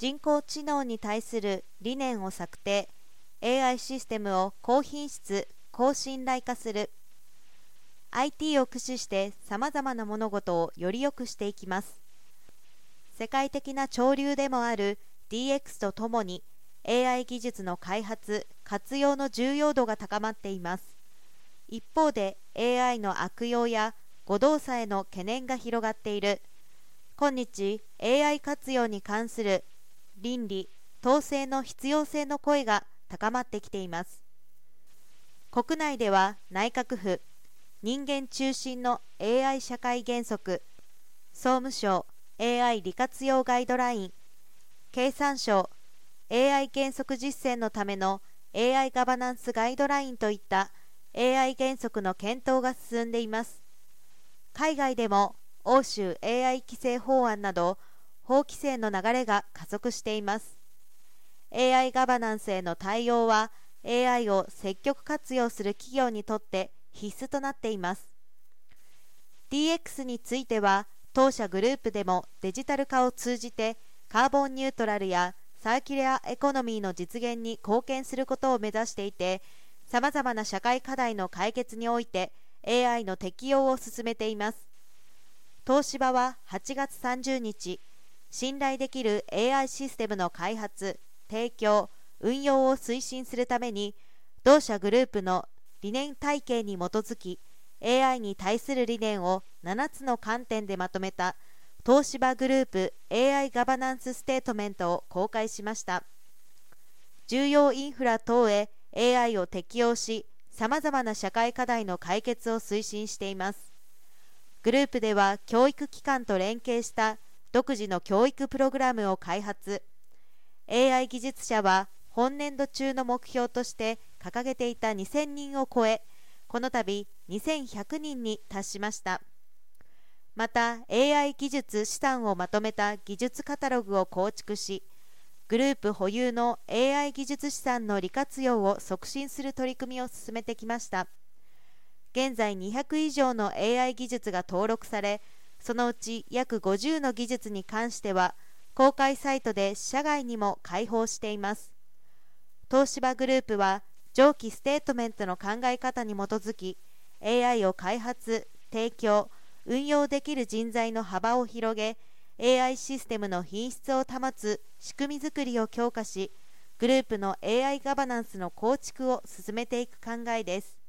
人工知能に対する理念を策定 AI システムを高品質高信頼化する。IT を駆使してさまざまな物事をより良くしていきます。世界的な潮流でもある DX とともに AI 技術の開発活用の重要度が高まっています。一方で AI の悪用や誤動作への懸念が広がっている。今日 AI 活用に関する倫理統制の必要性の声が高まってきています。国内では内閣府人間中心の AI 社会原則総務省 AI 利活用ガイドライン経産省 AI 原則実践のための AI ガバナンスガイドラインといった AI 原則の検討が進んでいます。海外でも欧州 AI 規制法案など法規制の流れが加速しています。AI ガバナンスへの対応は AI を積極活用する企業にとって必須となっています。DX については当社グループでもデジタル化を通じてカーボンニュートラルやサーキュラーエコノミーの実現に貢献することを目指していてさまざまな社会課題の解決において AI の適用を進めています。東芝は8月30日信頼できる AI システムの開発提供運用を推進するために同社グループの理念体系に基づき AI に対する理念を7つの観点でまとめた東芝グループ AI ガバナンスステートメントを公開しました。重要インフラ等へ AI を適用しさまざまな社会課題の解決を推進しています。グループでは教育機関と連携した独自の教育プログラムを開発。AI 技術者は本年度中の目標として掲げていた2000人を超えこの度2100人に達しました。また AI 技術資産をまとめた技術カタログを構築しグループ保有の AI 技術資産の利活用を促進する取り組みを進めてきました。現在200以上の AI 技術が登録されそのうち約50の技術に関しては公開サイトで社外にも開放しています。東芝グループは上記ステートメントの考え方に基づき AI を開発提供運用できる人材の幅を広げ AI システムの品質を保つ仕組みづくりを強化しグループの AI ガバナンスの構築を進めていく考えです。